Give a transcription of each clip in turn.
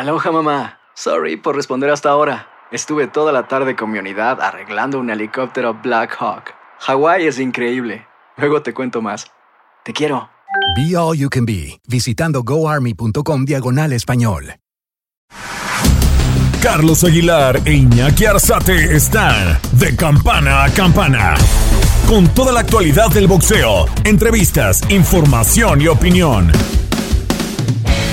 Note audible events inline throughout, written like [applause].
Aloha mamá. Sorry por responder hasta ahora. Estuve toda la tarde con mi unidad arreglando un helicóptero Black Hawk. Hawái es increíble. Luego te cuento más. Te quiero. Be All You Can Be, visitando goarmy.com diagonal español. Carlos Aguilar e Iñaki Arzate están de campana a campana. Con toda la actualidad del boxeo, entrevistas, información y opinión.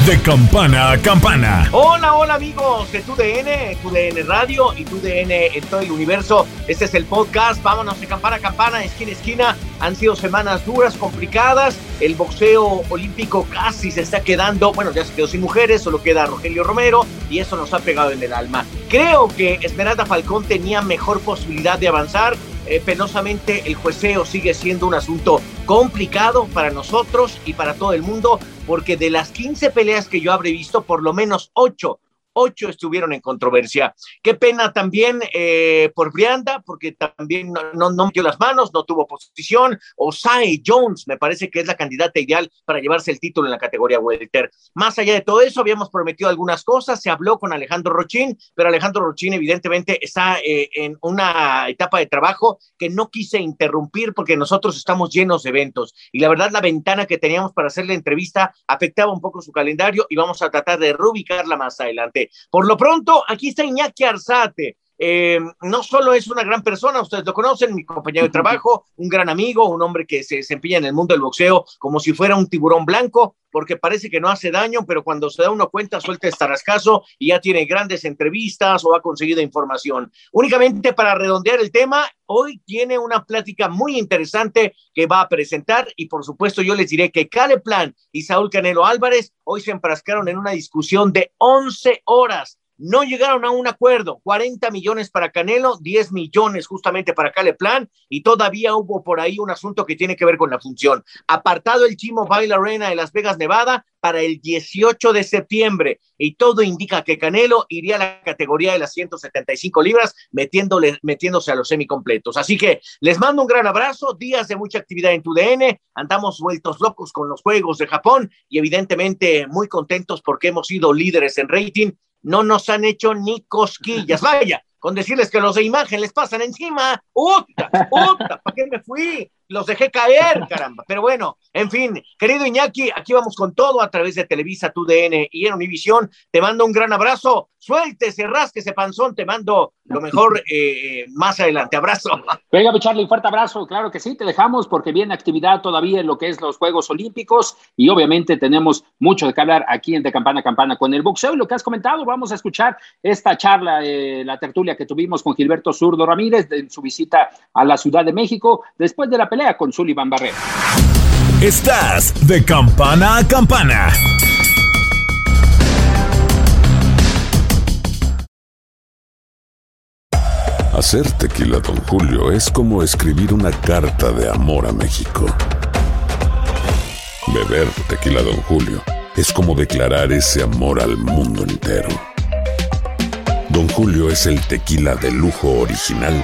De campana a campana. Hola, hola amigos de TUDN, TUDN Radio y TUDN en todo el universo. Este es el podcast. Vámonos de campana a campana, esquina a esquina. Han sido semanas duras, complicadas. El boxeo olímpico casi se está quedando. Bueno, ya se quedó sin mujeres, solo queda Rogelio Romero y eso nos ha pegado en el alma. Creo que Esmeralda Falcón tenía mejor posibilidad de avanzar. Eh, penosamente el jueceo sigue siendo un asunto complicado para nosotros y para todo el mundo, porque de las 15 peleas que yo habré visto, por lo menos 8 ocho estuvieron en controversia. Qué pena también eh, por Brianda, porque también no, metió las manos, no tuvo posición. Osai Jones me parece que es la candidata ideal para llevarse el título en la categoría welter. Más allá de todo eso, habíamos prometido algunas cosas, se habló con Alejandro Rochín, pero Alejandro Rochín evidentemente está eh, en una etapa de trabajo que no quise interrumpir porque nosotros estamos llenos de eventos y la verdad la ventana que teníamos para hacer la entrevista afectaba un poco su calendario y vamos a tratar de reubicarla más adelante. Por lo pronto, aquí está Iñaki Arzate. Eh, no solo es una gran persona, ustedes lo conocen, mi compañero de trabajo, un gran amigo, un hombre que se desempeña en el mundo del boxeo como si fuera un tiburón blanco, porque parece que no hace daño, pero cuando se da uno cuenta suelta estarascaso y ya tiene grandes entrevistas o ha conseguido información. Únicamente para redondear el tema, hoy tiene una plática muy interesante que va a presentar y por supuesto yo les diré que Cale Plan y Saúl Canelo Álvarez hoy se enfrascaron en una discusión de 11 horas no llegaron a un acuerdo, 40 millones para Canelo, 10 millones justamente para Caleplan y todavía hubo por ahí un asunto que tiene que ver con la función. Apartado el Chimo Bail Arena de Las Vegas, Nevada para el 18 de septiembre y todo indica que Canelo iría a la categoría de las 175 libras metiéndole, metiéndose a los semicompletos. Así que les mando un gran abrazo, días de mucha actividad en tu DN, andamos vueltos locos con los Juegos de Japón y evidentemente muy contentos porque hemos sido líderes en rating no nos han hecho ni cosquillas. Vaya, con decirles que los de imagen les pasan encima. ¡Uta! ¡Uta! ¿Para qué me fui? Los dejé caer, caramba. Pero bueno, en fin, querido Iñaki, aquí vamos con todo a través de Televisa, tu DN y en Univisión. Te mando un gran abrazo. Suéltese, ese panzón. Te mando lo mejor eh, más adelante. Abrazo. [laughs] Venga, mi Charlie, fuerte abrazo. Claro que sí, te dejamos porque viene actividad todavía en lo que es los Juegos Olímpicos y obviamente tenemos mucho de qué hablar aquí en De Campana a Campana con el boxeo y lo que has comentado. Vamos a escuchar esta charla, eh, la tertulia que tuvimos con Gilberto Zurdo Ramírez en su visita a la Ciudad de México después de la pelea con Sullivan Barrera. Estás de campana a campana. Hacer tequila, don Julio, es como escribir una carta de amor a México. Beber tequila, don Julio, es como declarar ese amor al mundo entero. Don Julio es el tequila de lujo original,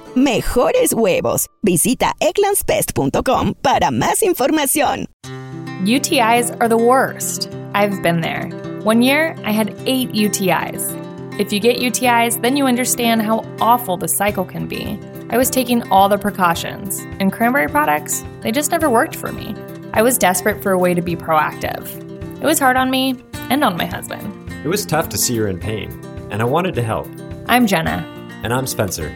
Mejores huevos. Visita egglandsbest.com para más información. UTIs are the worst. I've been there. One year, I had eight UTIs. If you get UTIs, then you understand how awful the cycle can be. I was taking all the precautions, and cranberry products, they just never worked for me. I was desperate for a way to be proactive. It was hard on me and on my husband. It was tough to see her in pain, and I wanted to help. I'm Jenna. And I'm Spencer.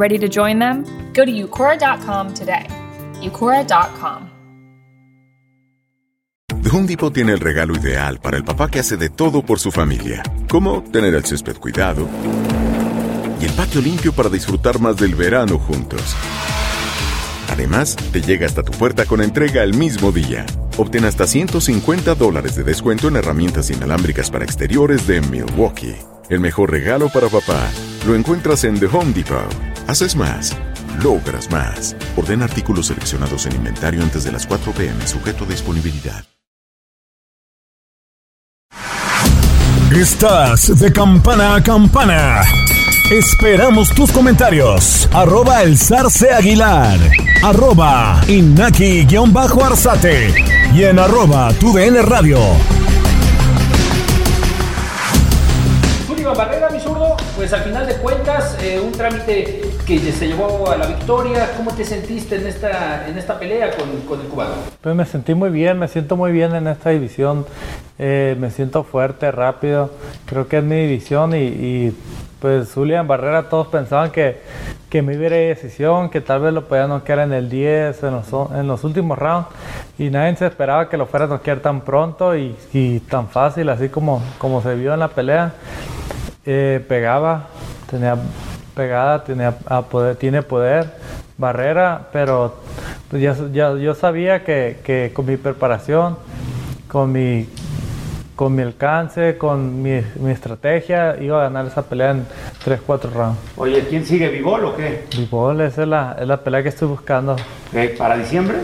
Ready to join them? Go to Eucora.com today. Eucora.com. The Home Depot tiene el regalo ideal para el papá que hace de todo por su familia, como tener el césped cuidado y el patio limpio para disfrutar más del verano juntos. Además, te llega hasta tu puerta con entrega el mismo día. Obtén hasta 150 dólares de descuento en herramientas inalámbricas para exteriores de Milwaukee. El mejor regalo para papá lo encuentras en The Home Depot. Haces más, logras más. Orden artículos seleccionados en inventario antes de las 4 pm, sujeto a disponibilidad. Estás de campana a campana. Esperamos tus comentarios. Arroba el zarce aguilar. Arroba inaki-arzate. Y en arroba tu DN radio. Barrera, mi pues al final de cuentas, eh, un trámite que se llevó a la victoria. ¿Cómo te sentiste en esta, en esta pelea con, con el cubano? Pues me sentí muy bien, me siento muy bien en esta división. Eh, me siento fuerte, rápido. Creo que es mi división y, pues Julián Barrera todos pensaban que, que me hubiera decisión, que tal vez lo podía noquear en el 10, en los, en los últimos rounds, y nadie se esperaba que lo fuera a noquear tan pronto y, y tan fácil, así como, como se vio en la pelea. Eh, pegaba, tenía pegada, tenía a poder, tiene poder, Barrera, pero pues ya, ya, yo sabía que, que con mi preparación, con mi con mi alcance, con mi, mi, estrategia, iba a ganar esa pelea en 3-4 rounds. Oye, ¿quién sigue? ¿Vivol o qué? Vivol, esa es la, es la pelea que estoy buscando. ¿Eh, ¿Para diciembre?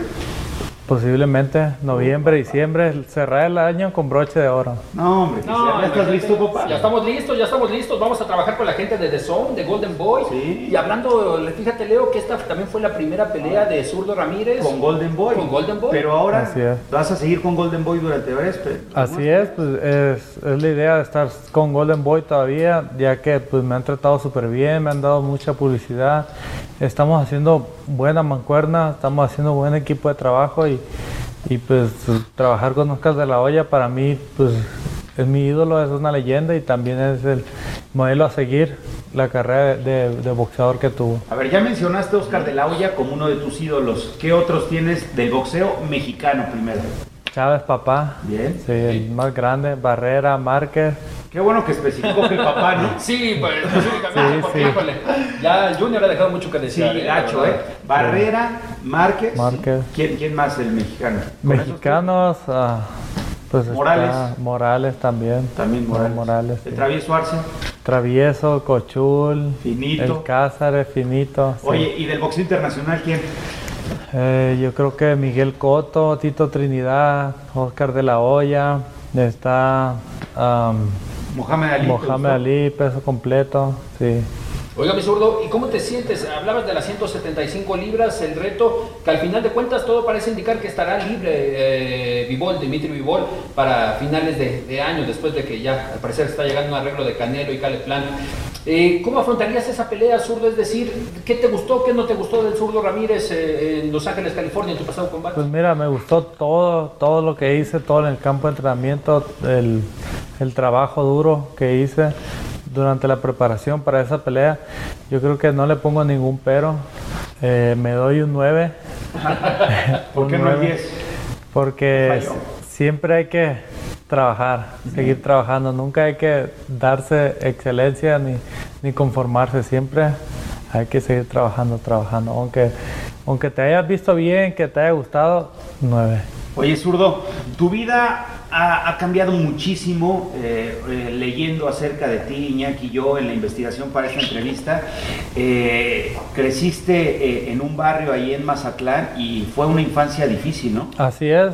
Posiblemente noviembre, diciembre, cerrar el año con broche de oro. No, hombre, no, ¿ya estás listo, papá? Ya estamos listos, ya estamos listos. Vamos a trabajar con la gente de The Zone, de Golden Boy. Sí. Y hablando, fíjate, Leo, que esta también fue la primera pelea de Zurdo Ramírez. Con Golden Boy. Con Golden Boy. Pero ahora vas a seguir con Golden Boy durante varias Así es, pues es, es, la idea de estar con Golden Boy todavía, ya que pues me han tratado súper bien, me han dado mucha publicidad. Estamos haciendo buena mancuerna, estamos haciendo buen equipo de trabajo y y pues trabajar con Oscar de la Hoya para mí pues es mi ídolo, es una leyenda y también es el modelo a seguir la carrera de, de, boxeador que tuvo. A ver, ya mencionaste a Oscar de la Hoya como uno de tus ídolos. ¿Qué otros tienes del boxeo mexicano primero? Chávez Papá. Bien. Sí, el más grande. Barrera, Márquez. Qué bueno que especificó que el papá, ¿no? sí, pues específicamente, sí, porque sí. híjole, ya el Junior ha dejado mucho que decir. Sí, gacho, ¿eh? Barrera, Márquez. Márquez. ¿Quién, ¿Quién más el mexicano? Mexicanos, uh, pues Morales. Está Morales también. También Morales. Morales ¿El Travieso Arce? Travieso, Cochul. Finito. El Cázares, Finito. Oye, ¿y del boxeo internacional quién? Eh, yo creo que Miguel Coto, Tito Trinidad, Oscar de la Hoya, está um, Mohamed Ali. Mohamed Ali, peso completo, sí. Oiga, mi zurdo, ¿y cómo te sientes? Hablabas de las 175 libras, el reto, que al final de cuentas todo parece indicar que estará libre eh, Vivol, Dimitri Vivol, para finales de, de, año, después de que ya al parecer está llegando un arreglo de Canelo y Caleplan. Eh, ¿Cómo afrontarías esa pelea, zurdo? Es decir, ¿qué te gustó, qué no te gustó del zurdo Ramírez eh, en Los Ángeles, California, en tu pasado combate? Pues mira, me gustó todo, todo lo que hice, todo en el campo de entrenamiento, el, el trabajo duro que hice durante la preparación para esa pelea. Yo creo que no le pongo ningún pero. Eh, me doy un 9. [laughs] ¿Por qué no el 10? Porque siempre hay que trabajar, seguir trabajando. Nunca hay que darse excelencia ni, ni conformarse. Siempre hay que seguir trabajando, trabajando. Aunque, aunque te hayas visto bien, que te haya gustado, 9. Oye, zurdo, tu vida ha, ha cambiado muchísimo eh, eh, leyendo acerca de ti, Iñaki y yo, en la investigación para esta entrevista. Eh, creciste en un barrio ahí en Mazatlán y fue una infancia difícil, ¿no? Así es.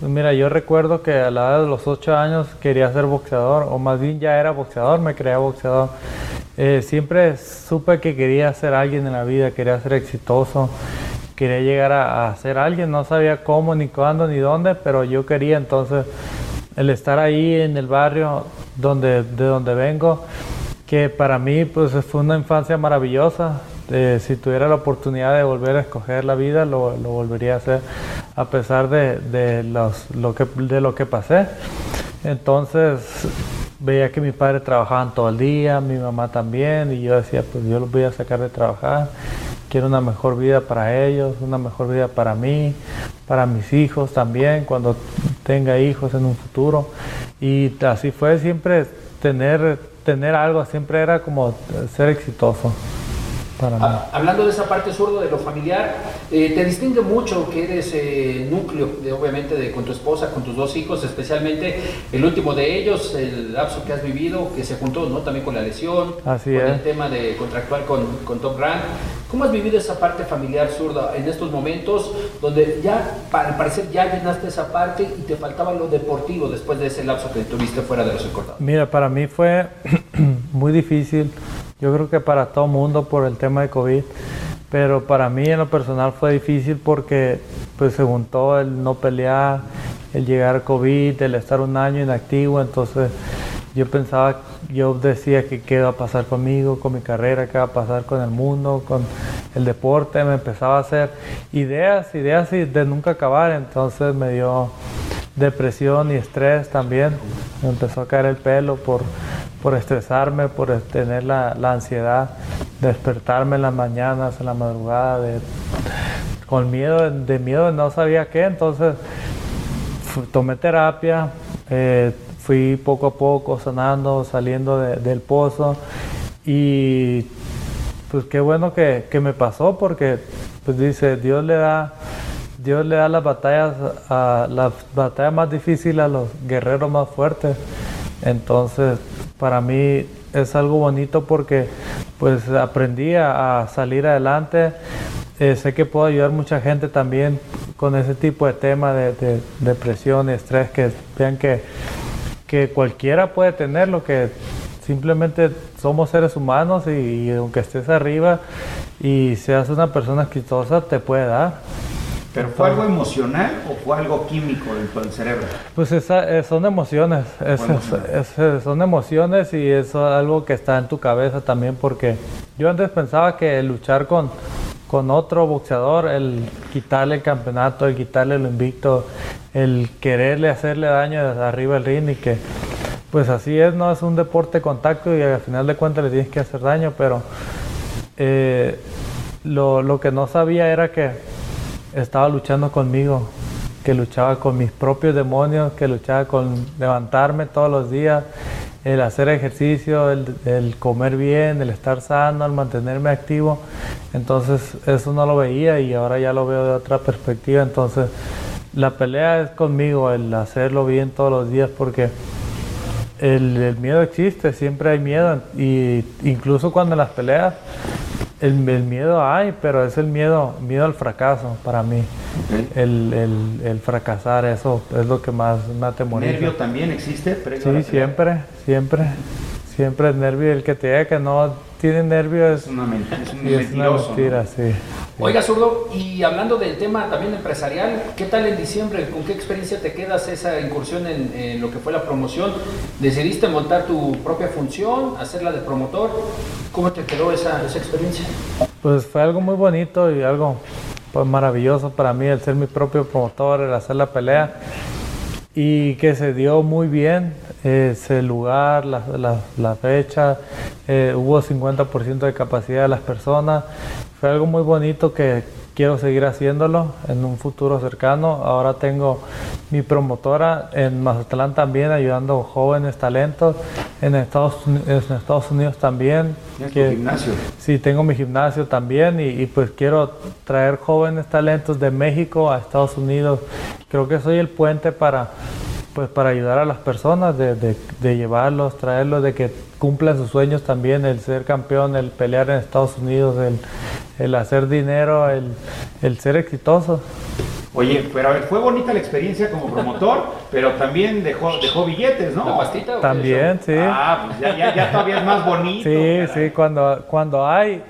Pues mira, yo recuerdo que a la edad de los 8 años quería ser boxeador, o más bien ya era boxeador, me creía boxeador. siempre supe que quería ser alguien en la vida, quería ser exitoso quería llegar a, ser alguien, no sabía cómo, ni cuándo, ni dónde, pero yo quería entonces el estar ahí en el barrio donde, de donde vengo, que para mí pues fue una infancia maravillosa, Eh, si tuviera la oportunidad de volver a escoger la vida, lo volvería a hacer, a pesar de, los, lo que, de lo que pasé. Entonces veía que mis padres trabajaban todo el día, mi mamá también, y yo decía, pues yo los voy a sacar de trabajar, quiero una mejor vida para ellos, una mejor vida para mí, para mis hijos también, cuando tenga hijos en un futuro. Y así fue siempre tener, tener algo, siempre era como ser exitoso. Hablando de esa parte zurdo de lo familiar, eh, te distingue mucho que eres eh, núcleo, de, obviamente, de, con tu esposa, con tus dos hijos, especialmente el último de ellos, el lapso que has vivido, que se juntó ¿no? también con la lesión, Así con es. el tema de contractual con, con Top Rank. ¿Cómo has vivido esa parte familiar zurda en estos momentos donde ya, al parecer, ya llenaste esa parte y te faltaba lo deportivo después de ese lapso que tuviste fuera de los encordados? Mira, para mí fue [clears throat] muy difícil yo creo que para todo mundo por el tema de COVID, pero para mí en lo personal fue difícil porque pues se juntó el no pelear, el llegar a COVID, el estar un año inactivo, entonces yo pensaba, yo decía que qué iba a pasar conmigo, con mi carrera, qué iba a pasar con el mundo, con el deporte, me empezaba a hacer ideas, ideas de nunca acabar, entonces me dio depresión y estrés también, me empezó a caer el pelo por por estresarme, por tener la, la, ansiedad, despertarme en las mañanas, en la madrugada, de, con miedo, de miedo, no sabía qué, entonces tomé terapia, eh, fui poco a poco sanando, saliendo de, del pozo y pues qué bueno que, que, me pasó porque pues dice, Dios le da... Dios le da las batallas, a, las batallas más difíciles a los guerreros más fuertes. Entonces, para mí es algo bonito porque pues aprendí a, salir adelante. Eh, sé que puedo ayudar mucha gente también con ese tipo de tema de, de depresión y estrés, que vean que, que cualquiera puede tenerlo, que simplemente somos seres humanos y, aunque estés arriba y seas una persona exitosa, te puede dar. ¿Pero fue algo emocional o fue algo químico dentro del cerebro? Pues esa, eh, son emociones, es, es, es, son emociones y es algo que está en tu cabeza también porque yo antes pensaba que luchar con, con otro boxeador, el quitarle el campeonato, el quitarle lo invicto, el quererle hacerle daño desde arriba del ring y que pues así es, no es un deporte de contacto y al final de cuentas le tienes que hacer daño, pero eh, lo, lo que no sabía era que estaba luchando conmigo, que luchaba con mis propios demonios, que luchaba con levantarme todos los días, el hacer ejercicio, el, comer bien, el estar sano, el mantenerme activo. Entonces eso no lo veía y ahora ya lo veo de otra perspectiva. Entonces la pelea es conmigo, el hacerlo bien todos los días porque el, el miedo existe, siempre hay miedo y incluso cuando las peleas el, el, miedo hay, pero es el miedo, miedo al fracaso para mí. Okay. El, el, el, fracasar, eso es lo que más me atemoriza. ¿Nervio también existe? Sí, siempre, siempre. Siempre el nervio, el que te diga que no tiene nervio es, es una, mentira, es un es una mentira, ¿no? sí. Oiga, Zurdo, y hablando del tema también empresarial, ¿qué tal en diciembre? ¿Con qué experiencia te quedas esa incursión en, en lo que fue la promoción? ¿Decidiste montar tu propia función, hacerla de promotor? ¿Cómo te quedó esa, esa experiencia? Pues fue algo muy bonito y algo pues, maravilloso para mí el ser mi propio promotor, el hacer la pelea y que se dio muy bien ese lugar, la, la, la fecha, eh, hubo 50% de capacidad de las personas, fue algo muy bonito que quiero seguir haciéndolo en un futuro cercano. Ahora tengo mi promotora en Mazatlán también ayudando jóvenes talentos, en Estados, en Estados Unidos también. ¿Tienes que, tu gimnasio? Sí, tengo mi gimnasio también y, y, pues quiero traer jóvenes talentos de México a Estados Unidos. Creo que soy el puente para pues para ayudar a las personas, de, de, de, llevarlos, traerlos, de que cumplan sus sueños también, el ser campeón, el pelear en Estados Unidos, el, el hacer dinero, el, el, ser exitoso. Oye, pero a ver, fue bonita la experiencia como promotor, [laughs] pero también dejó, dejó billetes, ¿no? ¿La pastita? También, sí. Ah, pues ya, ya, ya todavía es más bonito. Sí, caray. sí, cuando, cuando hay,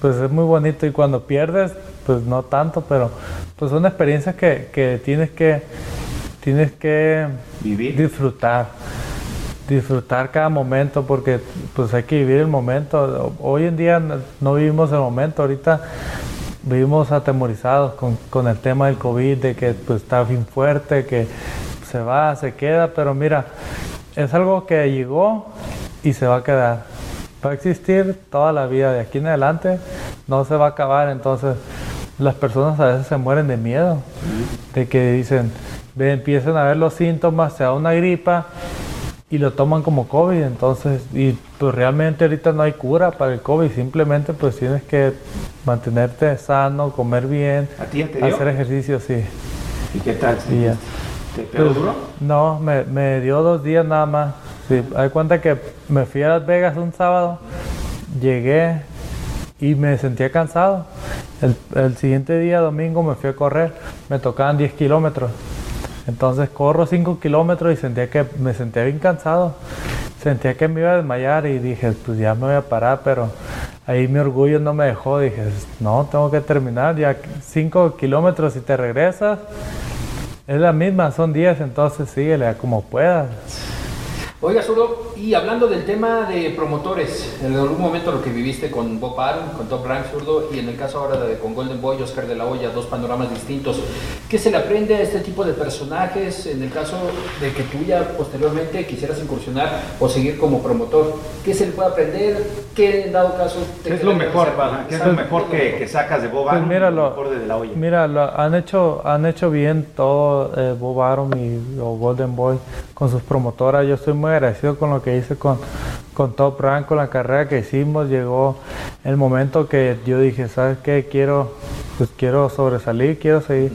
pues es muy bonito y cuando pierdes, pues no tanto, pero pues son experiencias que, que tienes que tienes que Vivir. disfrutar. Disfrutar cada momento porque pues hay que vivir el momento. Hoy en día no vivimos el momento, ahorita vivimos atemorizados con, con el tema del COVID, de que pues está bien fuerte, que se va, se queda, pero mira, es algo que llegó y se va a quedar. Va a existir toda la vida de aquí en adelante, no se va a acabar, entonces las personas a veces se mueren de miedo, de que dicen, empiezan a ver los síntomas, se da una gripa y lo toman como COVID, entonces, y pues realmente ahorita no hay cura para el COVID, simplemente pues tienes que mantenerte sano, comer bien, hacer ejercicio, sí. ¿Y qué tal? ¿Te pegó Pues, duro? No, me, me dio dos días nada más. Sí, hay cuenta que me fui a Las Vegas un sábado, llegué y me sentía cansado. El, el siguiente día, domingo, me fui a correr, me tocaban 10 kilómetros. Entonces corro 5 kilómetros y sentía que me sentía bien cansado. Sentía que me iba a desmayar y dije, pues ya me voy a parar, pero ahí mi orgullo no me dejó. Dije, no, tengo que terminar. Ya 5 kilómetros y te regresas. Es la misma, son 10, entonces síguele como puedas. Oiga, Zurdo, y hablando del tema de promotores, en algún momento lo que viviste con Bob Arum, con Top Rank Zurdo, y en el caso ahora de con Golden Boy, Oscar de la Hoya, dos panoramas distintos, ¿qué se le aprende a este tipo de personajes en el caso de que tú ya posteriormente quisieras incursionar o seguir como promotor? ¿Qué se le puede aprender? ¿Qué en dado caso te ¿Qué es lo mejor? ¿Qué es lo mejor que, que sacas de Bob Pues Arum míralo, lo mejor de La Hoya? mira, lo- han hecho, han hecho bien todo eh, Bob Arum y o Golden Boy con sus promotoras. Yo estoy muy agradecido con lo que hice con, con Top Rank, con la carrera que hicimos. Llegó el momento que yo dije, ¿sabes qué? Quiero, pues quiero sobresalir, quiero seguir,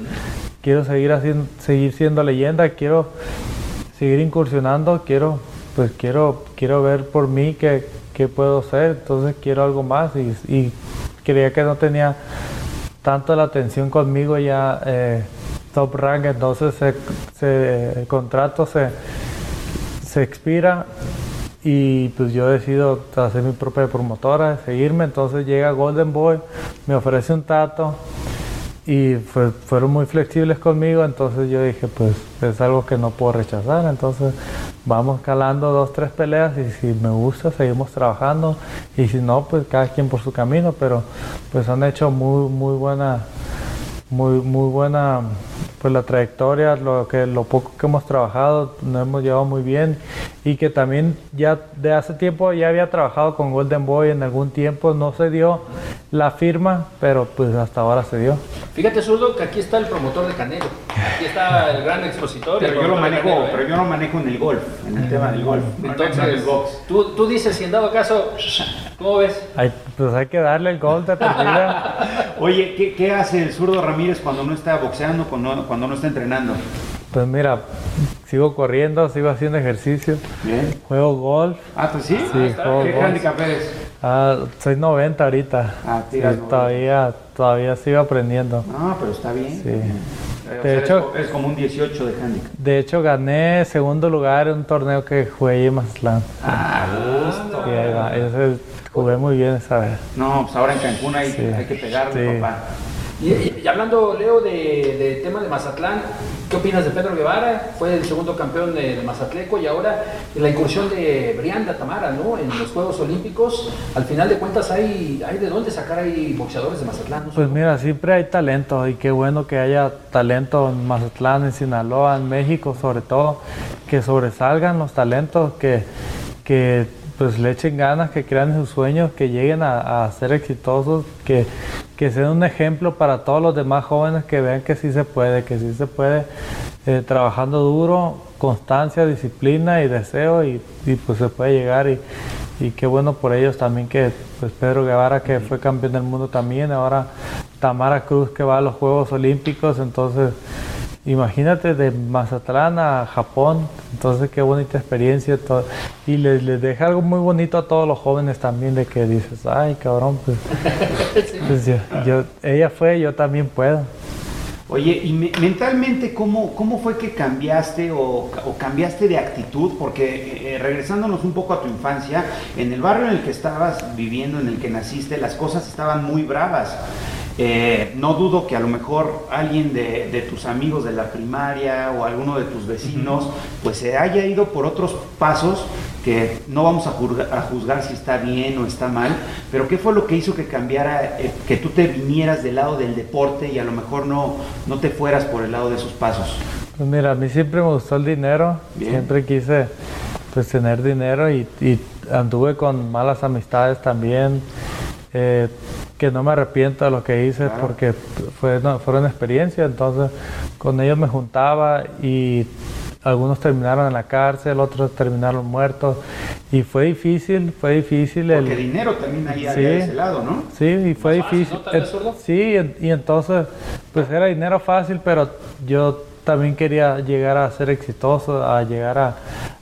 quiero seguir haciendo, seguir siendo leyenda, quiero seguir incursionando, quiero, pues quiero, quiero ver por mí qué, qué puedo hacer, entonces quiero algo más y, y creía que no tenía tanto la atención conmigo ya eh, Top Rank, entonces el contrato se, se expira y pues yo decido hacer mi propia promotora, seguirme, entonces llega Golden Boy, me ofrece un tato y fue- fueron muy flexibles conmigo, entonces yo dije pues es algo que no puedo rechazar, entonces vamos calando dos, tres peleas y si me gusta seguimos trabajando. Y si no pues cada quien por su camino, pero pues han hecho muy, muy buena muy muy buena pues la trayectoria lo que lo poco que hemos trabajado nos hemos llevado muy bien y que también ya de hace tiempo ya había trabajado con Golden Boy en algún tiempo no se dio la firma pero pues hasta ahora se dio Fíjate, Zurdo, que aquí está el promotor de Canelo. Aquí está el gran expositor. Pero yo lo manejo, Canelo, ¿eh? pero yo no manejo en el golf, en el tema del golf. no en el Entonces, box. tú, tú dices, si en dado caso, ¿cómo ves? Hay- pues hay que darle el gol de partida [laughs] Oye, ¿qué, qué hace el zurdo Ramírez cuando no está boxeando, cuando, cuando no está entrenando? pues mira sigo corriendo sigo haciendo ejercicio Bien. juego golf Ah, pues sí. Sí, juego ¿Qué golf. handicap eres? Ah, soy 90 ahorita. Ah, Sí, 90. todavía, todavía sigo aprendiendo. No, pero está bien. Sí. O De sea, hecho- es, como un 18 de handicap. De hecho, gané segundo lugar en un torneo que jugué en Mazatlán. Ah, gusto. Sí. Ese- jugué muy bien esa vez. No, pues ahora en Cancún hay, hay que pegarle, Sí. papá. Y, y- hablando, Leo, de, de tema de Mazatlán, ¿qué opinas de Pedro Guevara? Fue el segundo campeón de, Mazatleco y ahora la incursión de Brianda Tamara, ¿no? En los Juegos Olímpicos. Al final de cuentas, hay, hay de dónde sacar ahí boxeadores de Mazatlán, ¿no? Pues mira, siempre hay talento y qué bueno que haya talento en Mazatlán, en Sinaloa, en México sobre todo, que sobresalgan los talentos, que, que pues le echen ganas, que crean sus sueños, que lleguen a, ser exitosos, que, que sean un ejemplo para todos los demás jóvenes que vean que sí se puede, que sí se puede, eh, trabajando duro, constancia, disciplina y deseo y, y, pues se puede llegar y, y qué bueno por ellos también que pues Pedro Guevara que fue campeón del mundo también, ahora Tamara Cruz que va a los Juegos Olímpicos, entonces imagínate de Mazatlán a Japón, entonces qué bonita experiencia todo. y les, les deja algo muy bonito a todos los jóvenes también de que dices, ay cabrón, pues, [laughs] pues yo, yo- ella fue, yo también puedo. Oye, y me- mentalmente, ¿cómo, ¿cómo fue que cambiaste o, o cambiaste de actitud? Porque eh, regresándonos un poco a tu infancia, en el barrio en el que estabas viviendo, en el que naciste, las cosas estaban muy bravas. Eh, no dudo que a lo mejor alguien de, de, tus amigos de la primaria o alguno de tus vecinos, pues se haya ido por otros pasos que no vamos a juzgar, a juzgar, si está bien o está mal, pero ¿qué fue lo que hizo que cambiara, eh, que tú te vinieras del lado del deporte y a lo mejor no, no te fueras por el lado de esos pasos? Pues mira, a mí siempre me gustó el dinero, siempre quise pues tener dinero y, y anduve con malas amistades también. Eh, que no me arrepiento de lo que hice porque fue, no, fueron experiencias, entonces con ellos me juntaba y algunos terminaron en la cárcel, otros terminaron muertos y fue difícil, fue difícil. Porque el dinero termina ahí sí, de ese lado, ¿no? Sí, y fue difícil. ¿no? sí, y entonces pues era dinero fácil, pero yo también quería llegar a ser exitoso, a llegar a,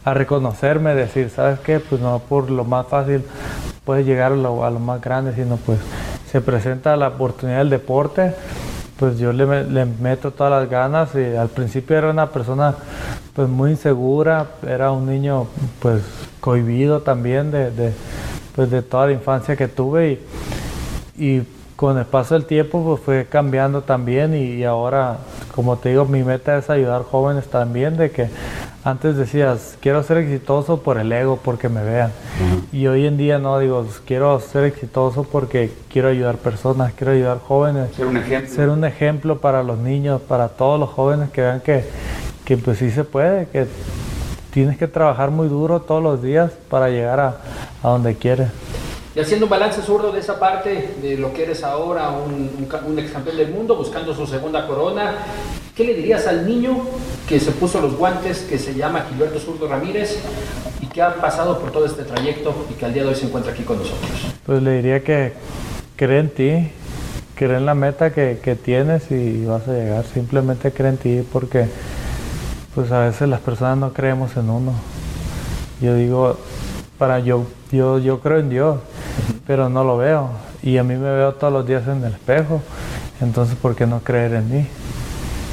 a reconocerme, decir, ¿sabes qué? Pues no por lo más fácil puedes llegar a lo, a lo más grande, sino pues se presenta la oportunidad del deporte, pues yo le, meto todas las ganas y al principio era una persona pues muy insegura, era un niño pues cohibido también de, pues de toda la infancia que tuve y, y con el paso del tiempo pues fue cambiando también y, ahora como te digo mi meta es ayudar jóvenes también de que antes decías quiero ser exitoso por el ego porque me vean uh -huh. y hoy en día no digo quiero ser exitoso porque quiero ayudar personas quiero ayudar jóvenes ser un ejemplo. Ser un ejemplo para los niños para todos los jóvenes que vean que que pues sí se puede que tienes que trabajar muy duro todos los días para llegar a, a donde quieres. Y haciendo un balance zurdo de esa parte de lo que eres ahora, un, un, un ex campeón del mundo, buscando su segunda corona, ¿qué le dirías al niño que se puso los guantes, que se llama Gilberto Zurdo Ramírez y que ha pasado por todo este trayecto y que al día de hoy se encuentra aquí con nosotros? Pues le diría que cree en ti, cree en la meta que, que tienes y vas a llegar. Simplemente cree en ti porque pues a veces las personas no creemos en uno. Yo digo, para yo, yo, yo creo en Dios, pero no lo veo. Y a mí me veo todos los días en el espejo. Entonces, ¿por qué no creer en mí?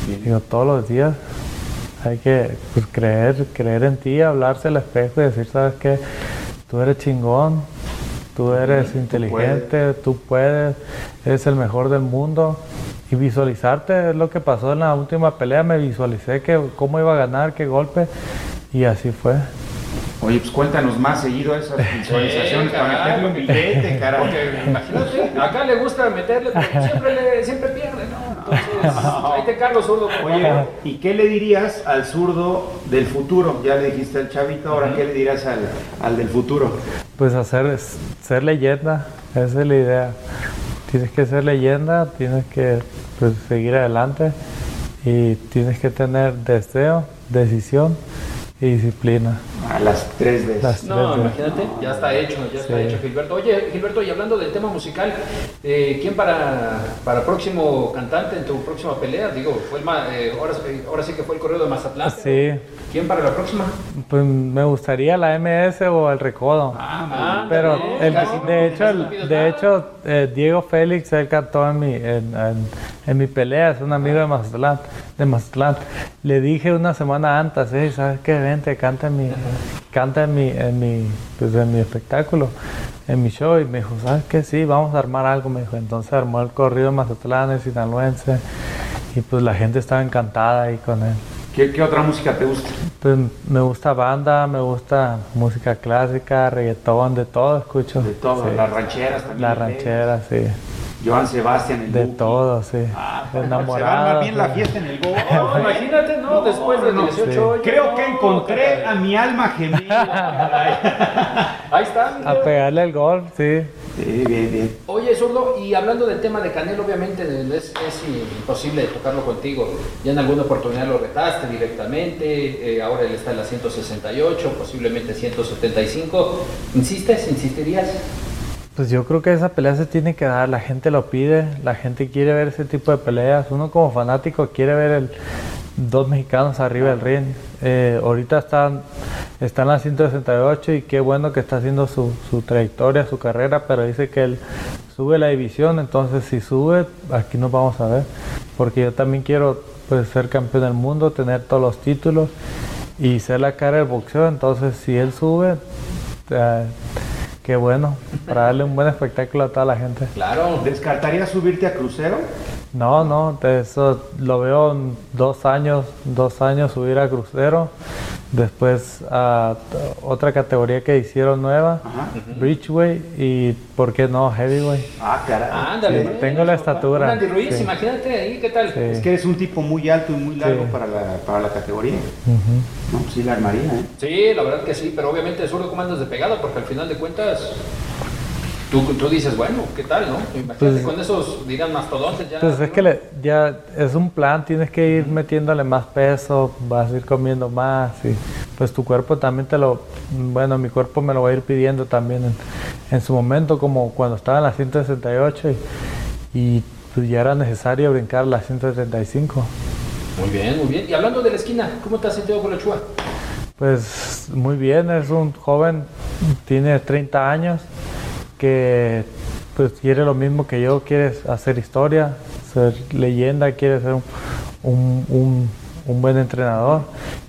Digo, todos los días hay que pues, creer, creer en ti, hablarse al espejo y decir, ¿sabes qué? Tú eres chingón, tú eres inteligente, tú puedes, eres el mejor del mundo. Y visualizarte es lo que pasó en la última pelea, me visualicé que cómo iba a ganar, qué golpe, y así fue. Oye, pues cuéntanos más seguido esas [laughs] visualizaciones para meterle un billete, carajo. [laughs] imagínate, acá le gusta meterle, siempre, le, siempre [laughs] ahí te cargo zurdo. Oye, ¿y qué le dirías al zurdo del futuro? Ya le dijiste al chavito, ahora, uh -huh. ¿qué le dirías al, al del futuro? Pues hacer, ser leyenda, esa es la idea. Tienes que ser leyenda, tienes que pues, seguir adelante y tienes que tener deseo, decisión y disciplina. A las tres veces. Las no, tres imagínate, veces. ya está hecho, ya está sí. hecho, Gilberto. Oye, Gilberto, y hablando del tema musical, eh, ¿quién para, para próximo cantante en tu próxima pelea? Digo, fue el, eh, ahora, ahora, sí que fue el correo de Mazatlán. Sí. ¿Quién para la próxima? Pues me gustaría la MS o el Recodo. Ah, pero el, de hecho, el, de hecho eh, Diego Félix, él cantó en mi, en, en, en mi pelea, es un amigo de Mazatlán, de Mazatlán. Le dije una semana antes, eh, ¿sabes qué? Vente, canta en mi, canta en mi, en mi, pues en mi espectáculo, en mi show. Y me dijo, ¿sabes qué? Sí, vamos a armar algo, me dijo. Entonces armó el corrido de Mazatlán, el sinaloense. Y pues la gente estaba encantada ahí con él. ¿Qué, ¿Qué, otra música te gusta? Pues me gusta banda, me gusta música clásica, reggaetón, de todo escucho. De todo, sí. las rancheras también. Las rancheras, sí. Joan Sebastián, el De Buki. todo, sí. Ah, Enamorado. Se va bien la fiesta en el Go. Oh, [laughs] imagínate, ¿no? no Después de 18 no, sí. Creo que encontré a mi alma gemela. [laughs] Ahí está. A pegarle el golf, sí. Sí, bien, bien. Oye, Zurdo, y hablando del tema de Canelo, obviamente es, es, imposible tocarlo contigo. Ya en alguna oportunidad lo retaste directamente, eh, ahora él está en la 168, posiblemente 175. ¿Insistes? ¿Insistirías? Pues yo creo que esa pelea se tiene que dar, la gente lo pide, la gente quiere ver ese tipo de peleas. Uno como fanático quiere ver el, dos mexicanos arriba del ring. Eh, ahorita están, están en la 168 y qué bueno que está haciendo su, su, trayectoria, su carrera, pero dice que él sube la división, entonces si sube, aquí nos vamos a ver. Porque yo también quiero pues, ser campeón del mundo, tener todos los títulos y ser la cara del boxeo, entonces si él sube... Eh, qué bueno, para darle un buen espectáculo a toda la gente. Claro. ¿Descartarías subirte a crucero? No, no, eso lo veo en dos años, dos años subir a crucero. Después a otra categoría que hicieron nueva, Bridgeway y, ¿por qué no, Heavyweight? Ah, caray. Ándale, Sí, pues, tengo la estatura. Andy Ruiz, sí. imagínate ahí, ¿qué tal? Sí. Es que eres un tipo muy alto y muy largo Sí. para, la, para la categoría. No, pues sí la armaría, ¿eh? Sí, la verdad que sí, pero obviamente solo cómo andas de pegado, porque al final de cuentas, tú, tú dices, bueno, ¿qué tal, no? Imagínate Pues- con esos, digan, mastodontes ya. Pues es que le- ya es un plan, tienes que ir metiéndole más peso, vas a ir comiendo más y pues tu cuerpo también te lo, bueno, mi cuerpo me lo va a ir pidiendo también en, en su momento, como cuando estaba en la 168 y, y, pues ya era necesario brincar la 175. Muy bien, muy bien. Y hablando de la esquina, ¿cómo te has sentido con la Chua? Pues muy bien, es un joven, tiene 30 años, que pues quiere lo mismo que yo, quiere hacer historia, ser leyenda, quiere ser un, un- un- buen entrenador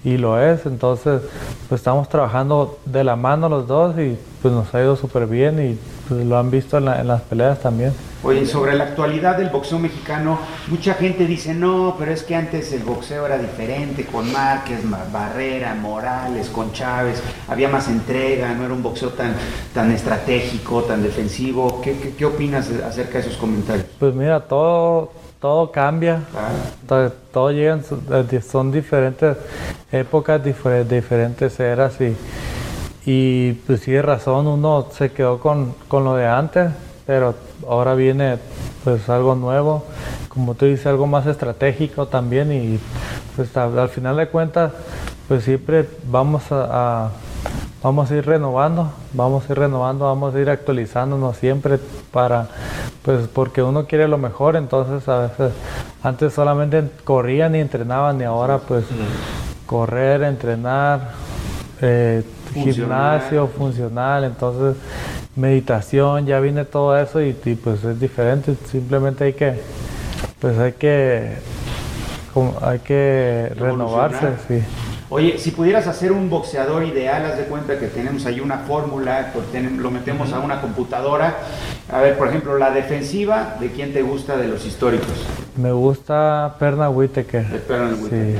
y lo es, entonces pues estamos trabajando de la mano los dos y pues nos ha ido súper bien y pues lo han visto en, la- en las peleas también. Oye, sobre la actualidad del boxeo mexicano, mucha gente dice, no, pero es que antes el boxeo era diferente, con Márquez, Barrera, Morales, con Chávez, había más entrega, no era un boxeo tan, tan estratégico, tan defensivo. ¿Qué, qué, qué opinas acerca de esos comentarios? Pues mira, todo, todo cambia, todo, todo son diferentes épocas, difer- diferentes eras y, y pues sí, razón, uno se quedó con, con lo de antes, pero ahora viene pues algo nuevo, como tú dices, algo más estratégico también y pues al, al final de cuentas pues siempre vamos a, a- vamos a ir renovando, vamos a ir renovando, vamos a ir actualizándonos siempre para, pues porque uno quiere lo mejor, entonces a veces antes solamente corrían y entrenaban y ahora pues correr, entrenar, eh, Funcional. gimnasio, funcional, entonces meditación, ya viene todo eso y, y, pues es diferente, simplemente hay que, pues hay que, como- hay que renovarse, sí. Oye, si pudieras hacer un boxeador ideal, haz de cuenta que tenemos ahí una fórmula, pues lo metemos a una computadora. A ver, por ejemplo, la defensiva, ¿de quién te gusta de los históricos? Me gusta Perna Whitaker. Perna Sí.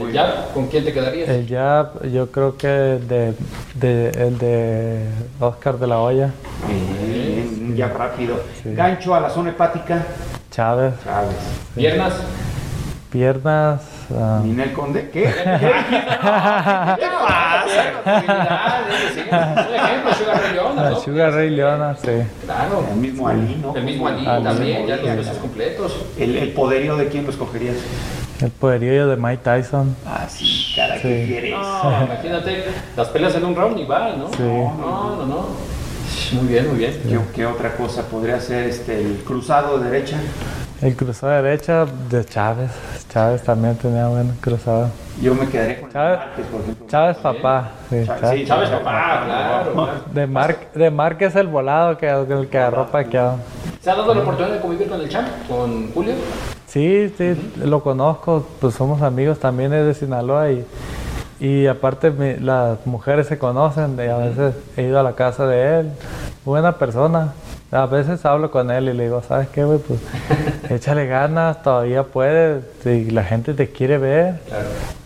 ¿El jab? ¿Con quién te quedarías? El jab, yo creo que de, de- el de Oscar de la Hoya. Bien, ya rápido. Gancho a la zona hepática. Chávez. Chávez. ¿Piernas? Piernas. Ah, Ninel Conde, ¿qué? ¿Qué [laughs] pasa? Un ejemplo, Sugar Ray Leona, ah, ¿no? Sugar Ray Leona, sí. Claro. El mismo Ali, ¿no? El mismo Ali Ali. también, ya los pesos completos. El, el poderío de quién lo escogerías. El poderío de Mike Tyson. Ah, sí, cara, Sí. ¿qué quieres? No, imagínate, las peleas en un round igual, ¿no? Sí. No, no, no. Muy bien, muy bien. ¿Qué, qué otra cosa podría ser este, el cruzado de derecha? El cruzado derecha de Chávez. Chávez también tenía buen cruzado. Yo me quedaré con Chávez, Márquez, por ejemplo. Chávez papá. Sí, Chávez, sí, Chávez, papá, claro. claro. De, Mar, de Márquez el volado que el que agarró paqueado. ¿Se ha dado la oportunidad de convivir con el champ, con Julio? Sí, sí, lo conozco, pues somos amigos también es de Sinaloa y, y aparte mi- las mujeres se conocen y a veces he ido a la casa de él, buena persona. A veces hablo con él y le digo, ¿sabes qué, güey? Pues [laughs] échale ganas, todavía puedes, si la gente te quiere ver,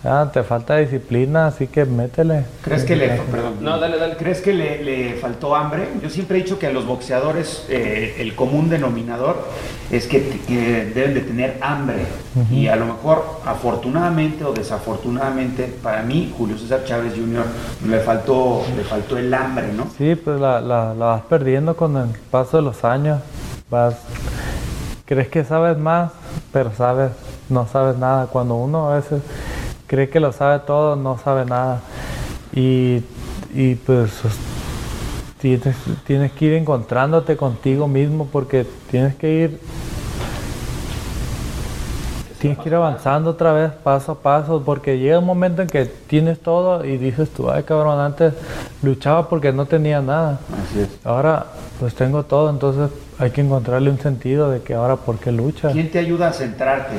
ah, te falta disciplina, así que métele. ¿Crees que le, perdón, No, dale, dale. ¿Crees que le, le faltó hambre? Yo siempre he dicho que a los boxeadores eh, el común denominador es que deben de tener hambre. Y a lo mejor, afortunadamente o desafortunadamente, para mí, Julio César Chávez Jr. le faltó, le faltó el hambre, ¿no? Sí, pues la, la, la vas perdiendo con el paso de los años. Vas, crees que sabes más, pero sabes, no sabes nada. Cuando uno a veces cree que lo sabe todo, no sabe nada. Y, y pues tienes, tienes que ir encontrándote contigo mismo porque tienes que ir Tienes que ir avanzando otra vez, paso a paso, porque llega un momento en que tienes todo y dices tú, ay cabrón, antes luchaba porque no tenía nada. Así es. Ahora pues tengo todo, entonces hay que encontrarle un sentido de que ahora por qué luchas. ¿Quién te ayuda a centrarte?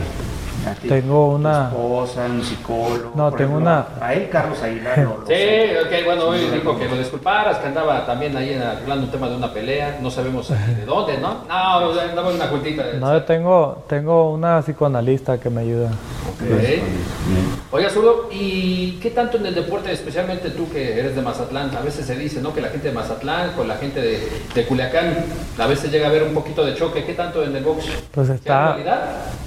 Tengo una. esposa, un psicólogo. No, tengo una. A él, Carlos Aguilar. Lo, sí, ok, bueno, hoy dijo que lo disculparas, que andaba también ahí arreglando un tema de una pelea. No sabemos de dónde, ¿no? No, andaba en una cuentita. No, yo tengo, tengo una psicoanalista que me ayuda. Ok. Oiga, Zurdo, ¿y qué tanto en el deporte, especialmente tú que eres de Mazatlán? A veces se dice, ¿no? Que la gente de Mazatlán con la gente de, de Culiacán, a veces llega a haber un poquito de choque. ¿Qué tanto en el box? Pues está.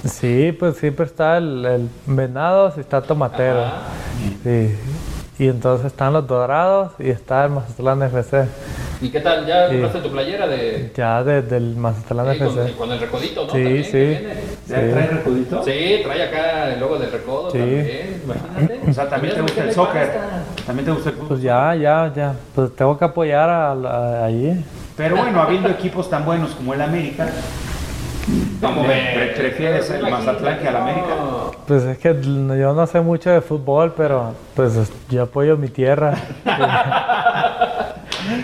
Sí, pues siempre está el, el Venados y está Tomatero. Sí. Y entonces están los Dorados y está el Mazatlán FC. ¿Y qué tal? ¿Ya compraste tu playera de...? Ya desde el Mazatlán sí, FC. Con, con, el recodito, ¿no? Sí, también, sí. ¿Ya trae recodito? Sí, trae acá el logo del recodo sí. también. Imagínate. O sea, también te gusta el soccer. También te gusta el fútbol. Pues ya, ya, ya. Pues tengo que apoyar a, a, allí. Pero bueno, habiendo equipos tan buenos como el América, ¿Cómo ves? ¿Prefieres el Mazatlán que al América? Pues es que yo no sé mucho de fútbol, pero pues yo apoyo mi tierra. [laughs]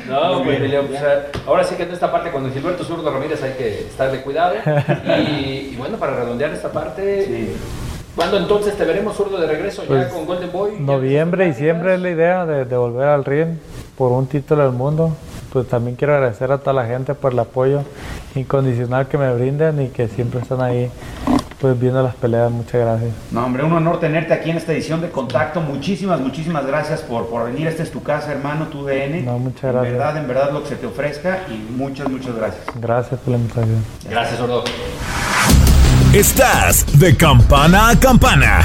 No, pues, Emilio, pues, ahora sí que en esta parte con Gilberto Zurdo Ramírez hay que estar de cuidado. [laughs] Y, y bueno, para redondear esta parte, sí. ¿cuándo entonces te veremos Zurdo de regreso pues, ya con Golden Boy? Noviembre, diciembre es la idea de, de volver al ring por un título del mundo. Pues también quiero agradecer a toda la gente por el apoyo incondicional que me brinden y que siempre están ahí pues viendo las peleas. Muchas gracias. No, hombre, un honor tenerte aquí en esta edición de Contacto. Muchísimas, muchísimas gracias por, por venir. Esta es tu casa, hermano, tu DN. No, muchas gracias. En verdad, en verdad, lo que se te ofrezca y muchas, muchas gracias. Gracias por la invitación. Gracias, Zurdo. Estás de campana a campana.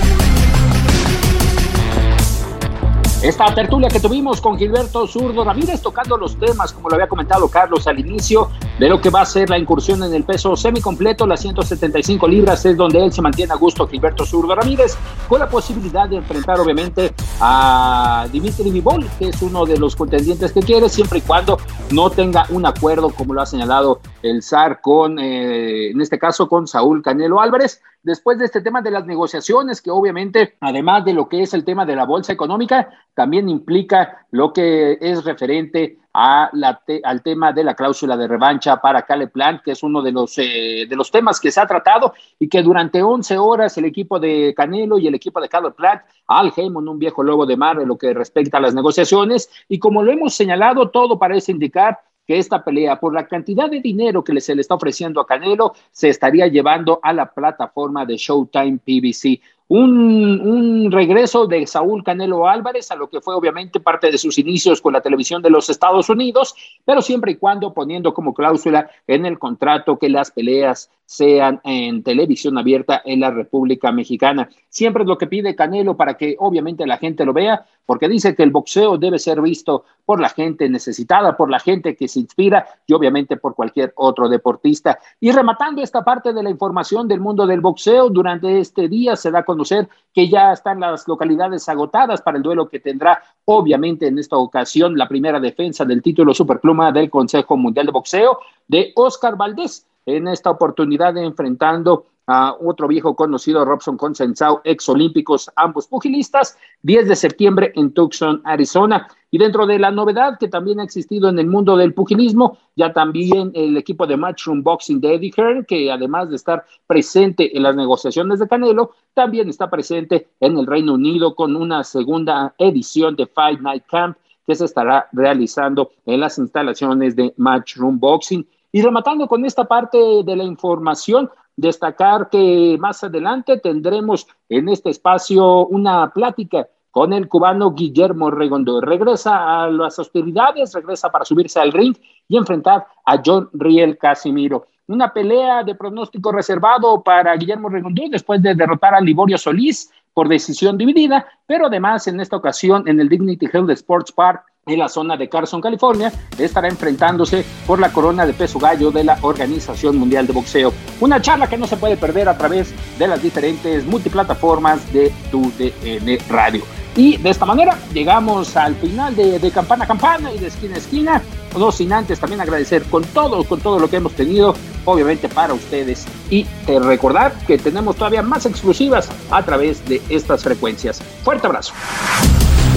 Esta tertulia que tuvimos con Gilberto Zurdo Ramírez tocando los temas, como lo había comentado Carlos al inicio, de lo que va a ser la incursión en el peso semicompleto, las 175 libras, es donde él se mantiene a gusto, Gilberto Zurdo Ramírez, con la posibilidad de enfrentar obviamente a Dimitri Vivol, que es uno de los contendientes que quiere, siempre y cuando no tenga un acuerdo, como lo ha señalado el SAR con, eh, en este caso, con Saúl Canelo Álvarez después de este tema de las negociaciones, que obviamente, además de lo que es el tema de la bolsa económica, también implica lo que es referente a la al tema de la cláusula de revancha para Cale Plant, que es uno de los, eh, de los temas que se ha tratado y que durante 11 horas el equipo de Canelo y el equipo de Cale Plant, Al Heyman, un viejo lobo de mar, en lo que respecta a las negociaciones, y como lo hemos señalado, todo parece indicar que esta pelea, por la cantidad de dinero que se le está ofreciendo a Canelo, se estaría llevando a la plataforma de Showtime PBC. Un, regreso de Saúl Canelo Álvarez a lo que fue obviamente parte de sus inicios con la televisión de los Estados Unidos, pero siempre y cuando poniendo como cláusula en el contrato que las peleas sean en televisión abierta en la República Mexicana. Siempre es lo que pide Canelo para que obviamente la gente lo vea, porque dice que el boxeo debe ser visto por la gente necesitada, por la gente que se inspira y obviamente por cualquier otro deportista. Y rematando esta parte de la información del mundo del boxeo, durante este día se da a conocer que ya están las localidades agotadas para el duelo que tendrá obviamente en esta ocasión la primera defensa del título superpluma del Consejo Mundial de Boxeo de Oscar Valdés en esta oportunidad enfrentando a otro viejo conocido, Robson Consensao, ex olímpicos, ambos pugilistas, 10 de septiembre en Tucson, Arizona. Y dentro de la novedad que también ha existido en el mundo del pugilismo, ya también el equipo de Matchroom Boxing de Eddie Hearn, que además de estar presente en las negociaciones de Canelo, también está presente en el Reino Unido con una segunda edición de Fight Night Camp que se estará realizando en las instalaciones de Matchroom Boxing. Y rematando con esta parte de la información, destacar que más adelante tendremos en este espacio una plática con el cubano Guillermo Regondo. Regresa a las hostilidades, regresa para subirse al ring y enfrentar a John Riel Casimiro. Una pelea de pronóstico reservado para Guillermo Regondo después de derrotar a Liborio Solís por decisión dividida, pero además en esta ocasión en el Dignity Health Sports Park en la zona de Carson, California, estará enfrentándose por la corona de peso gallo de la Organización Mundial de Boxeo. Una charla que no se puede perder a través de las diferentes multiplataformas de tu DN Radio. Y de esta manera llegamos al final de, de, campana a campana y de esquina a esquina. No sin antes también agradecer con todo, con todo lo que hemos tenido, obviamente para ustedes. Y recordar que tenemos todavía más exclusivas a través de estas frecuencias. Fuerte abrazo.